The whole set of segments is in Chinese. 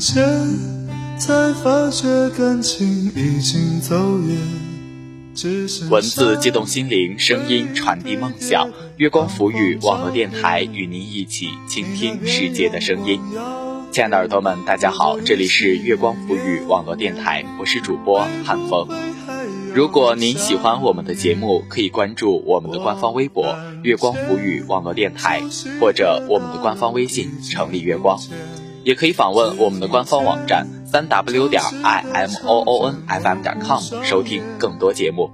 瞬间，才发觉感情已经走远。文字激动心灵，声音传递梦想。月光浮语网络电台与您一起倾听世界的声音。亲爱的耳朵们，大家好，这里是月光浮语网络电台，我是主播汉风。如果您喜欢我们的节目，可以关注我们的官方微博“月光浮语网络电台”，或者我们的官方微信“城里月光”，也可以访问我们的官方网站三 w 点 i m o o n f m 点 com 收听更多节目。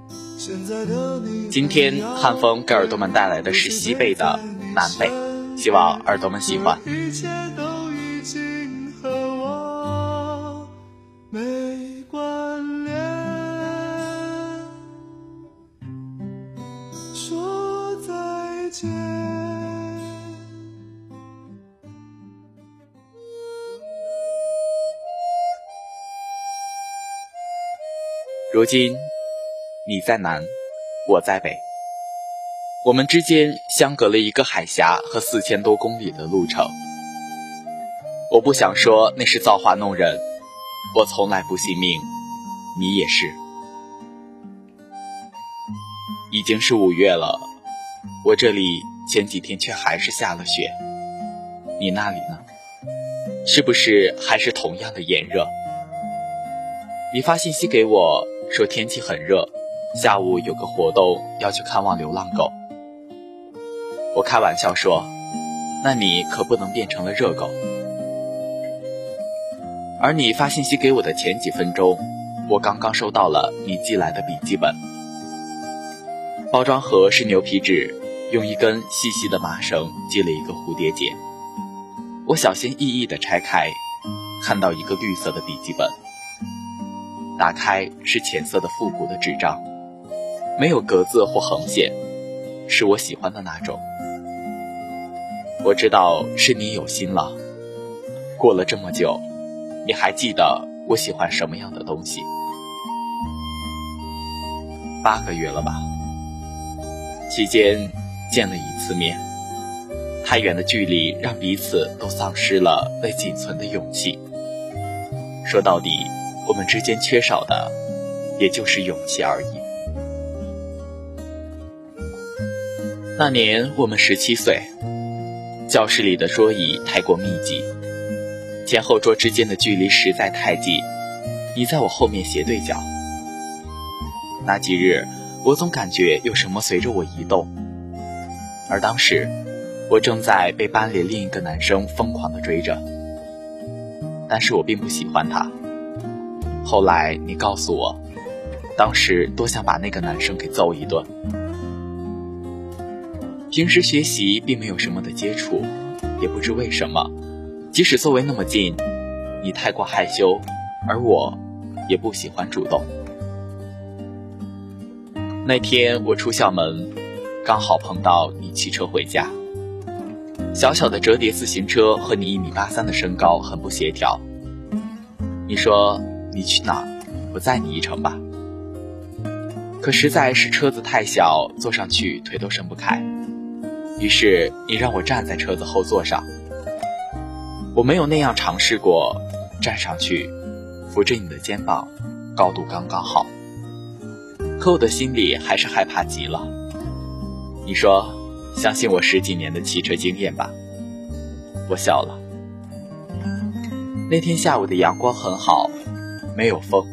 今天汉风给耳朵们带来的是西贝的《南北》，希望耳朵们喜欢。如今，你在南，我在北，我们之间相隔了一个海峡和四千多公里的路程。我不想说那是造化弄人，我从来不信命，你也是。已经是五月了，我这里前几天却还是下了雪。你那里呢？是不是还是同样的炎热？你发信息给我。说天气很热，下午有个活动要去看望流浪狗。我开玩笑说：“那你可不能变成了热狗。”而你发信息给我的前几分钟，我刚刚收到了你寄来的笔记本。包装盒是牛皮纸，用一根细细的麻绳系了一个蝴蝶结。我小心翼翼地拆开，看到一个绿色的笔记本。打开是浅色的复古的纸张，没有格子或横线，是我喜欢的那种。我知道是你有心了。过了这么久，你还记得我喜欢什么样的东西？八个月了吧？期间见了一次面，太远的距离让彼此都丧失了被仅存的勇气。说到底。我们之间缺少的，也就是勇气而已。那年我们十七岁，教室里的桌椅太过密集，前后桌之间的距离实在太近。你在我后面斜对角。那几日，我总感觉有什么随着我移动，而当时，我正在被班里另一个男生疯狂的追着，但是我并不喜欢他。后来你告诉我，当时多想把那个男生给揍一顿。平时学习并没有什么的接触，也不知为什么，即使座位那么近，你太过害羞，而我也不喜欢主动。那天我出校门，刚好碰到你骑车回家，小小的折叠自行车和你一米八三的身高很不协调。你说。你去哪？我载你一程吧。可实在是车子太小，坐上去腿都伸不开。于是你让我站在车子后座上。我没有那样尝试过，站上去，扶着你的肩膀，高度刚刚好。可我的心里还是害怕极了。你说，相信我十几年的骑车经验吧。我笑了。那天下午的阳光很好。没有风，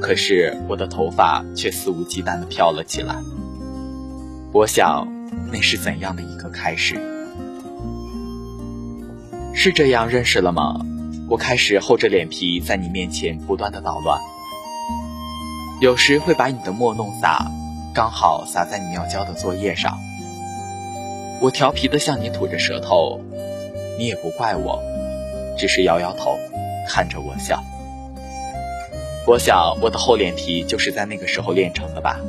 可是我的头发却肆无忌惮地飘了起来。我想，那是怎样的一个开始？是这样认识了吗？我开始厚着脸皮在你面前不断的捣乱，有时会把你的墨弄洒，刚好洒在你要交的作业上。我调皮的向你吐着舌头，你也不怪我，只是摇摇头，看着我笑。我想，我的厚脸皮就是在那个时候练成的吧。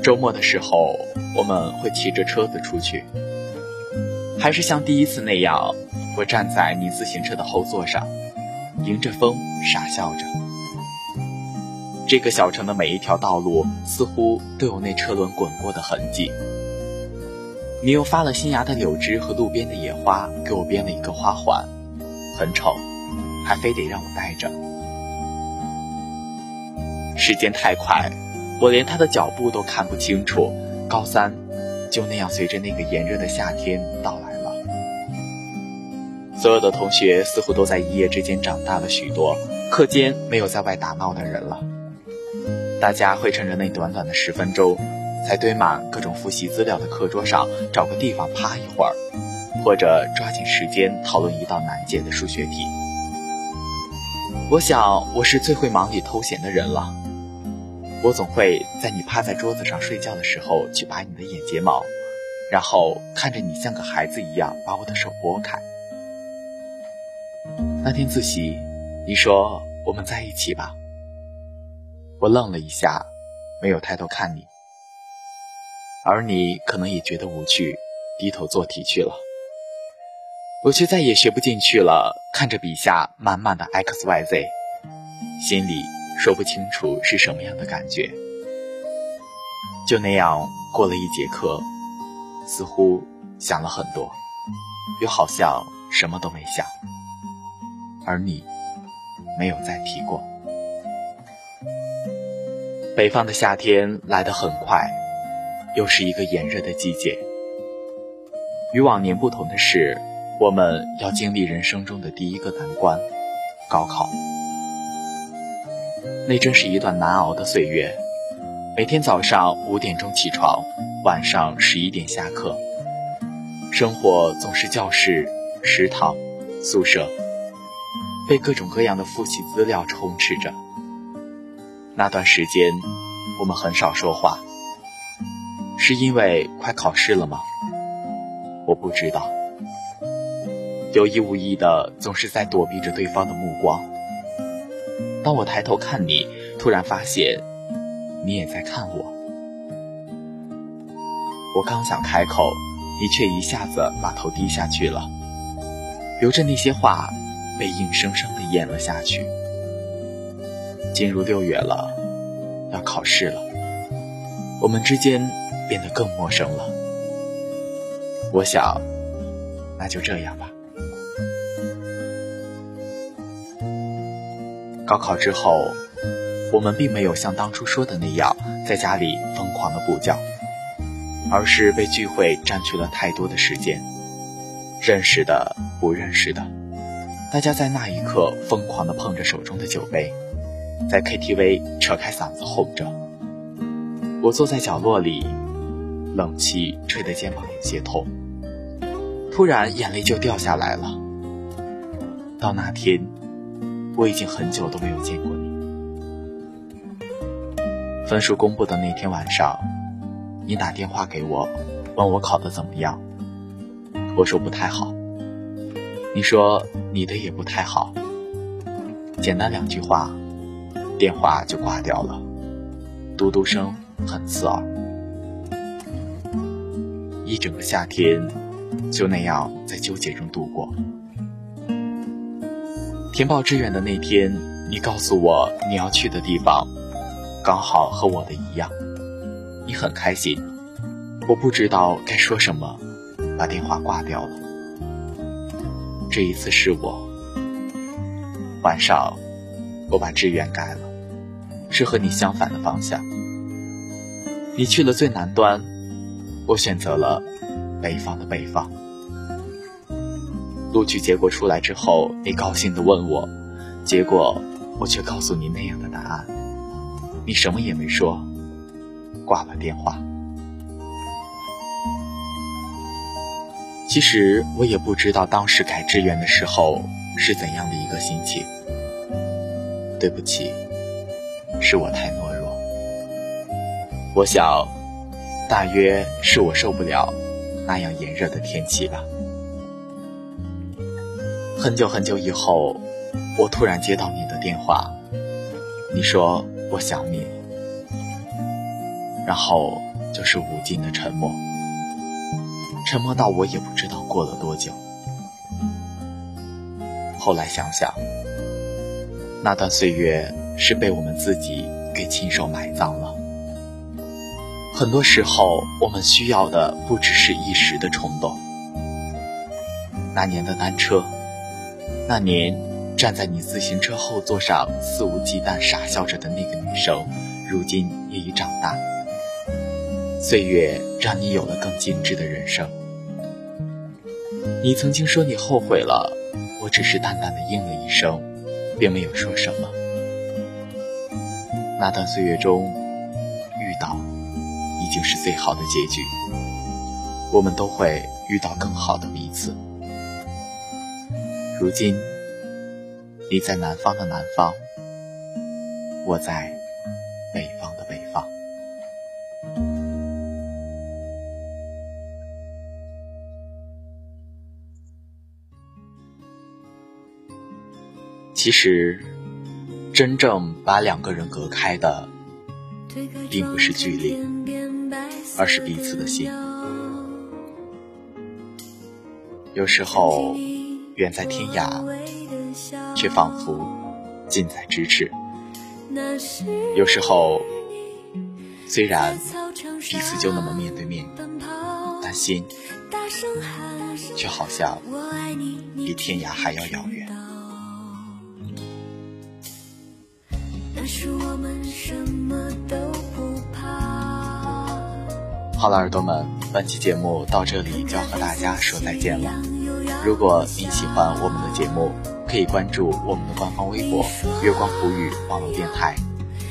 周末的时候，我们会骑着车子出去，还是像第一次那样，我站在你自行车的后座上，迎着风傻笑着。这个小城的每一条道路似乎都有那车轮滚过的痕迹。你又发了新芽的柳枝和路边的野花，给我编了一个花环，很丑，还非得让我待着。时间太快，我连他的脚步都看不清楚。高三，就那样随着那个炎热的夏天到来了。所有的同学似乎都在一夜之间长大了许多，课间没有在外打闹的人了，大家会趁着那短短的十分钟。在堆满各种复习资料的课桌上找个地方趴一会儿，或者抓紧时间讨论一道难解的数学题。我想我是最会忙里偷闲的人了。我总会在你趴在桌子上睡觉的时候去拔你的眼睫毛，然后看着你像个孩子一样把我的手拨开。那天自习，你说我们在一起吧。我愣了一下，没有抬头看你。而你可能也觉得无趣，低头做题去了。我却再也学不进去了，看着笔下满满的 x y z，心里说不清楚是什么样的感觉。就那样过了一节课，似乎想了很多，又好像什么都没想。而你，没有再提过。北方的夏天来得很快。又是一个炎热的季节。与往年不同的是，我们要经历人生中的第一个难关——高考。那真是一段难熬的岁月。每天早上五点钟起床，晚上十一点下课，生活总是教室、食堂、宿舍，被各种各样的复习资料充斥着。那段时间，我们很少说话。是因为快考试了吗？我不知道。有意无意的，总是在躲避着对方的目光。当我抬头看你，突然发现你也在看我。我刚想开口，你却一下子把头低下去了，留着那些话被硬生生的咽了下去。进入六月了，要考试了，我们之间。变得更陌生了。我想，那就这样吧。高考之后，我们并没有像当初说的那样在家里疯狂的补觉，而是被聚会占据了太多的时间。认识的、不认识的，大家在那一刻疯狂的碰着手中的酒杯，在 KTV 扯开嗓子哄着。我坐在角落里。冷气吹得肩膀有些痛，突然眼泪就掉下来了。到那天，我已经很久都没有见过你。分数公布的那天晚上，你打电话给我，问我考得怎么样。我说不太好。你说你的也不太好。简单两句话，电话就挂掉了，嘟嘟声很刺耳。一整个夏天，就那样在纠结中度过。填报志愿的那天，你告诉我你要去的地方，刚好和我的一样，你很开心。我不知道该说什么，把电话挂掉了。这一次是我。晚上，我把志愿改了，是和你相反的方向。你去了最南端。我选择了北方的北方。录取结果出来之后，你高兴地问我，结果我却告诉你那样的答案，你什么也没说，挂了电话。其实我也不知道当时改志愿的时候是怎样的一个心情。对不起，是我太懦弱。我想。大约是我受不了那样炎热的天气吧。很久很久以后，我突然接到你的电话，你说我想你，然后就是无尽的沉默，沉默到我也不知道过了多久。后来想想，那段岁月是被我们自己给亲手埋葬了。很多时候，我们需要的不只是一时的冲动。那年的单车，那年站在你自行车后座上肆无忌惮傻笑着的那个女生，如今也已长大。岁月让你有了更精致的人生。你曾经说你后悔了，我只是淡淡的应了一声，并没有说什么。那段岁月中遇到，已经是最好的结局。我们都会遇到更好的彼此。如今，你在南方的南方，我在北方的北方。其实，真正把两个人隔开的，并不是距离，而是彼此的心。有时候。远在天涯，却仿佛近在咫尺。有时候，虽然彼此就那么面对面，但心却好像比天涯还要遥远。好了，耳朵们，本期节目到这里就要和大家说再见了。如果您喜欢我们的节目，可以关注我们的官方微博“月光浮语网络电台”，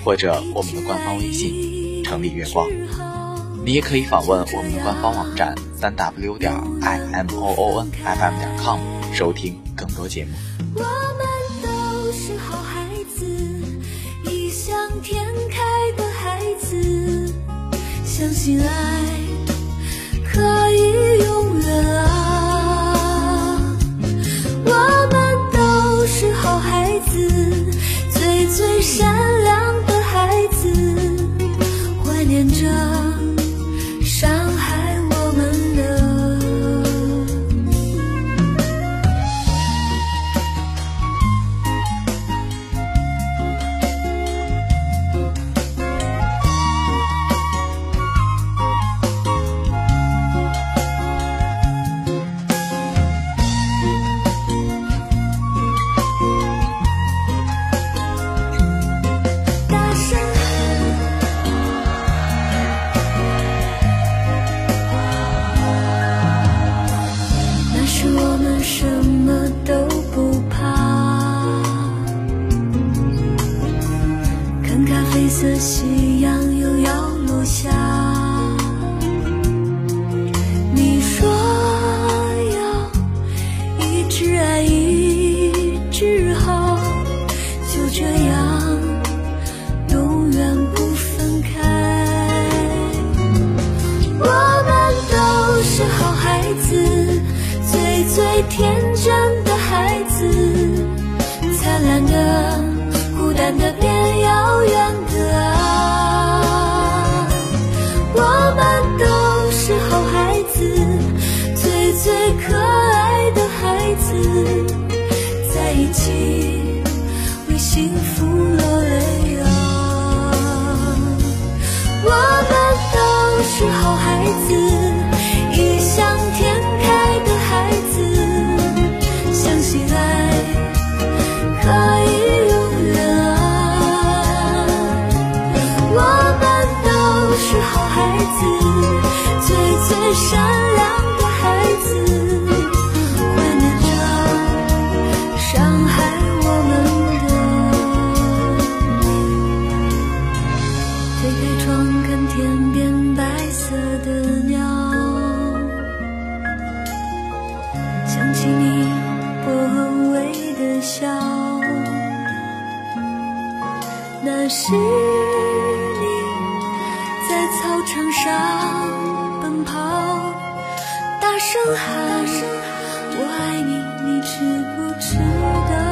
或者我们的官方微信“城里月光”。你也可以访问我们的官方网站三 w 点 i m o o n f m 点 com，收听更多节目。我们都是好孩子，异想天开的孩子，相信爱最最善良的孩子怀念着伤害我们的推开窗看天边白色的鸟想起你薄荷味的笑。那是上奔跑，大声喊“我爱你”，你知不知道？